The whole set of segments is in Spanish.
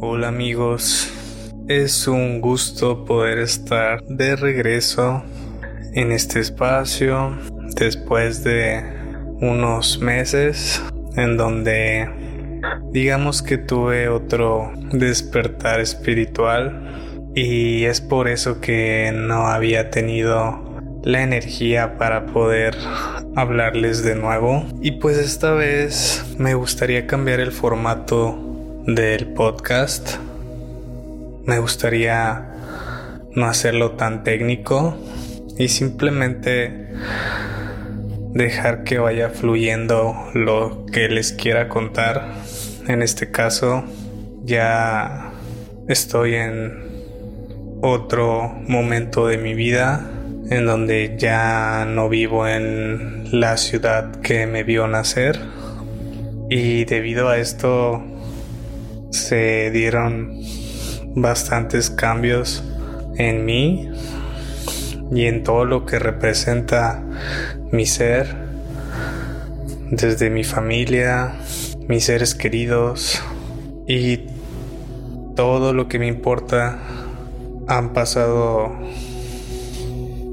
Hola amigos, es un gusto poder estar de regreso en este espacio después de unos meses en donde digamos que tuve otro despertar espiritual y es por eso que no había tenido la energía para poder hablarles de nuevo. Y pues esta vez me gustaría cambiar el formato del podcast. Me gustaría no hacerlo tan técnico y simplemente dejar que vaya fluyendo lo que les quiera contar. En este caso ya estoy en otro momento de mi vida en donde ya no vivo en la ciudad que me vio nacer y debido a esto se dieron bastantes cambios en mí y en todo lo que representa mi ser, desde mi familia, mis seres queridos y todo lo que me importa. Han pasado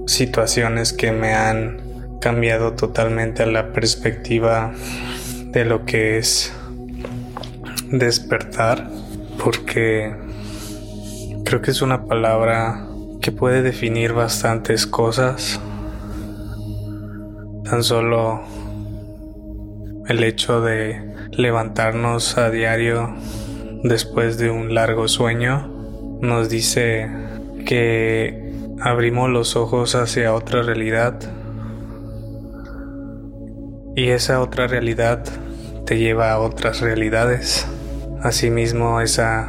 situaciones que me han cambiado totalmente la perspectiva de lo que es despertar porque creo que es una palabra que puede definir bastantes cosas. Tan solo el hecho de levantarnos a diario después de un largo sueño nos dice que abrimos los ojos hacia otra realidad y esa otra realidad te lleva a otras realidades. Asimismo, esa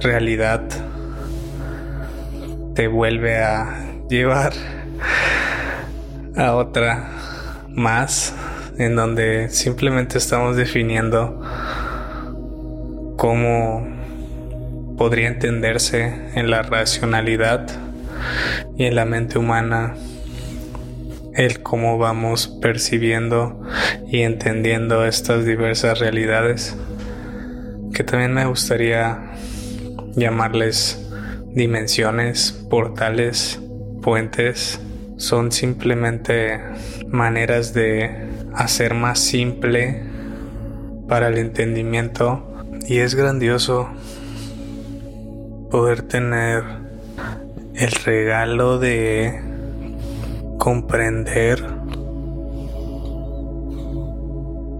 realidad te vuelve a llevar a otra más en donde simplemente estamos definiendo cómo podría entenderse en la racionalidad y en la mente humana el cómo vamos percibiendo y entendiendo estas diversas realidades que también me gustaría llamarles dimensiones, portales, puentes, son simplemente maneras de hacer más simple para el entendimiento. Y es grandioso poder tener el regalo de comprender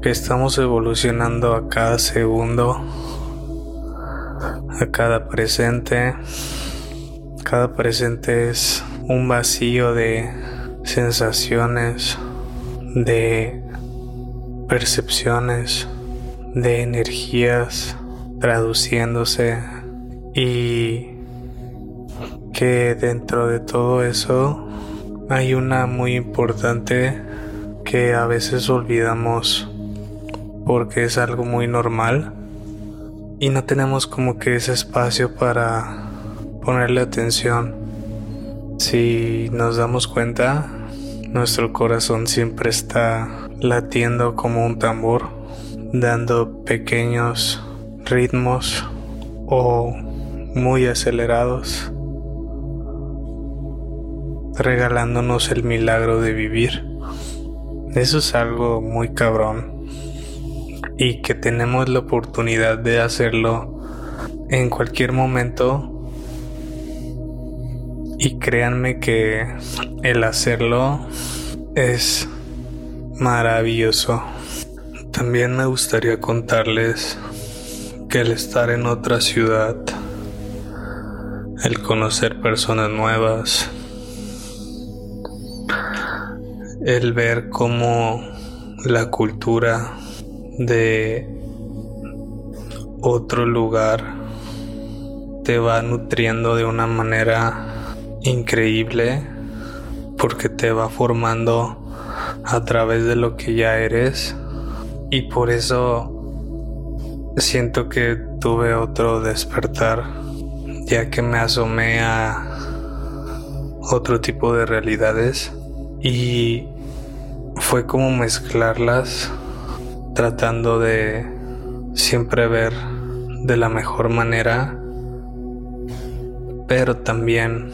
que estamos evolucionando a cada segundo a cada presente. Cada presente es un vacío de sensaciones, de percepciones, de energías traduciéndose y que dentro de todo eso hay una muy importante que a veces olvidamos porque es algo muy normal y no tenemos como que ese espacio para ponerle atención. Si nos damos cuenta, nuestro corazón siempre está latiendo como un tambor, dando pequeños ritmos o muy acelerados, regalándonos el milagro de vivir. Eso es algo muy cabrón y que tenemos la oportunidad de hacerlo en cualquier momento. Y créanme que el hacerlo es maravilloso. También me gustaría contarles que el estar en otra ciudad, el conocer personas nuevas, el ver cómo la cultura de otro lugar te va nutriendo de una manera increíble porque te va formando a través de lo que ya eres. Y por eso siento que tuve otro despertar ya que me asomé a otro tipo de realidades. Y fue como mezclarlas tratando de siempre ver de la mejor manera pero también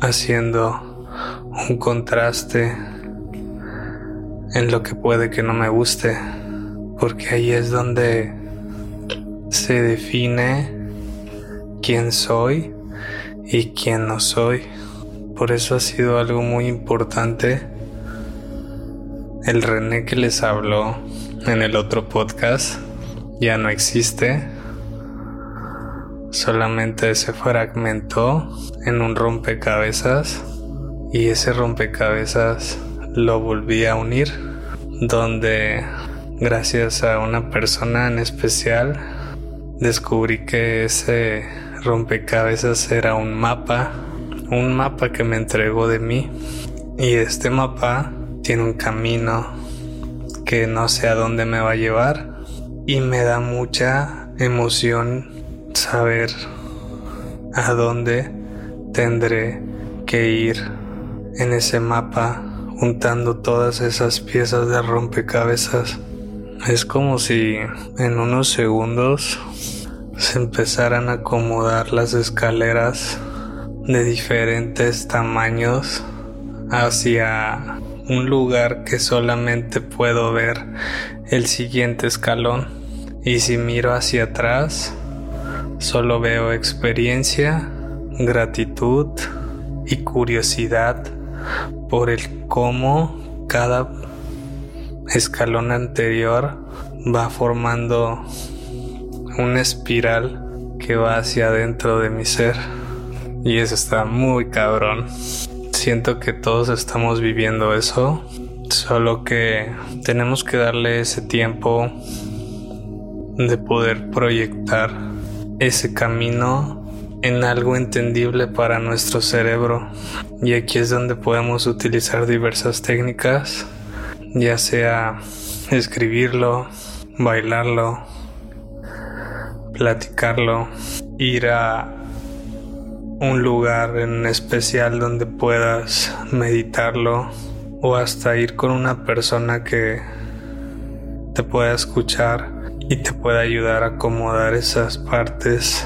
haciendo un contraste en lo que puede que no me guste, porque ahí es donde se define quién soy y quién no soy. Por eso ha sido algo muy importante el René que les habló en el otro podcast ya no existe. Solamente se fragmentó en un rompecabezas y ese rompecabezas lo volví a unir donde gracias a una persona en especial descubrí que ese rompecabezas era un mapa, un mapa que me entregó de mí y este mapa tiene un camino que no sé a dónde me va a llevar y me da mucha emoción saber a dónde tendré que ir en ese mapa juntando todas esas piezas de rompecabezas. Es como si en unos segundos se empezaran a acomodar las escaleras de diferentes tamaños hacia un lugar que solamente puedo ver el siguiente escalón y si miro hacia atrás solo veo experiencia, gratitud y curiosidad por el cómo cada escalón anterior va formando una espiral que va hacia adentro de mi ser y eso está muy cabrón. Siento que todos estamos viviendo eso, solo que tenemos que darle ese tiempo de poder proyectar ese camino en algo entendible para nuestro cerebro. Y aquí es donde podemos utilizar diversas técnicas, ya sea escribirlo, bailarlo, platicarlo, ir a un lugar en especial donde puedas meditarlo o hasta ir con una persona que te pueda escuchar y te pueda ayudar a acomodar esas partes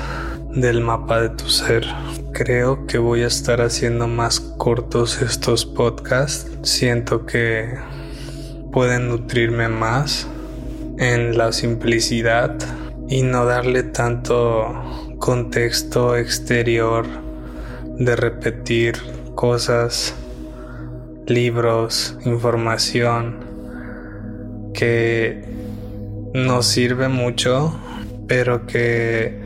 del mapa de tu ser. Creo que voy a estar haciendo más cortos estos podcasts. Siento que pueden nutrirme más en la simplicidad y no darle tanto contexto exterior de repetir cosas, libros, información que nos sirve mucho, pero que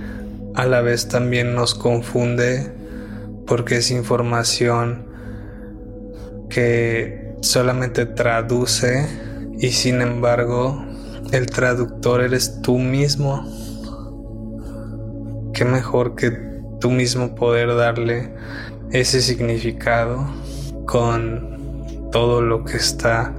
a la vez también nos confunde porque es información que solamente traduce y sin embargo el traductor eres tú mismo. Qué mejor que tú mismo poder darle ese significado con todo lo que está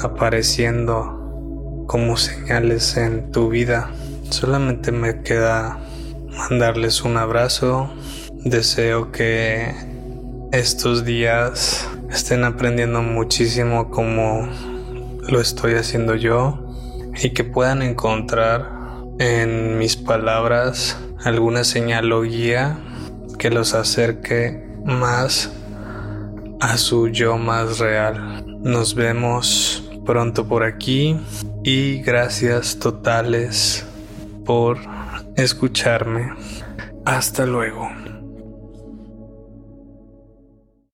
apareciendo como señales en tu vida. Solamente me queda mandarles un abrazo. Deseo que estos días estén aprendiendo muchísimo como lo estoy haciendo yo y que puedan encontrar en mis palabras alguna señal o guía que los acerque más a su yo más real. Nos vemos pronto por aquí y gracias totales por escucharme. Hasta luego.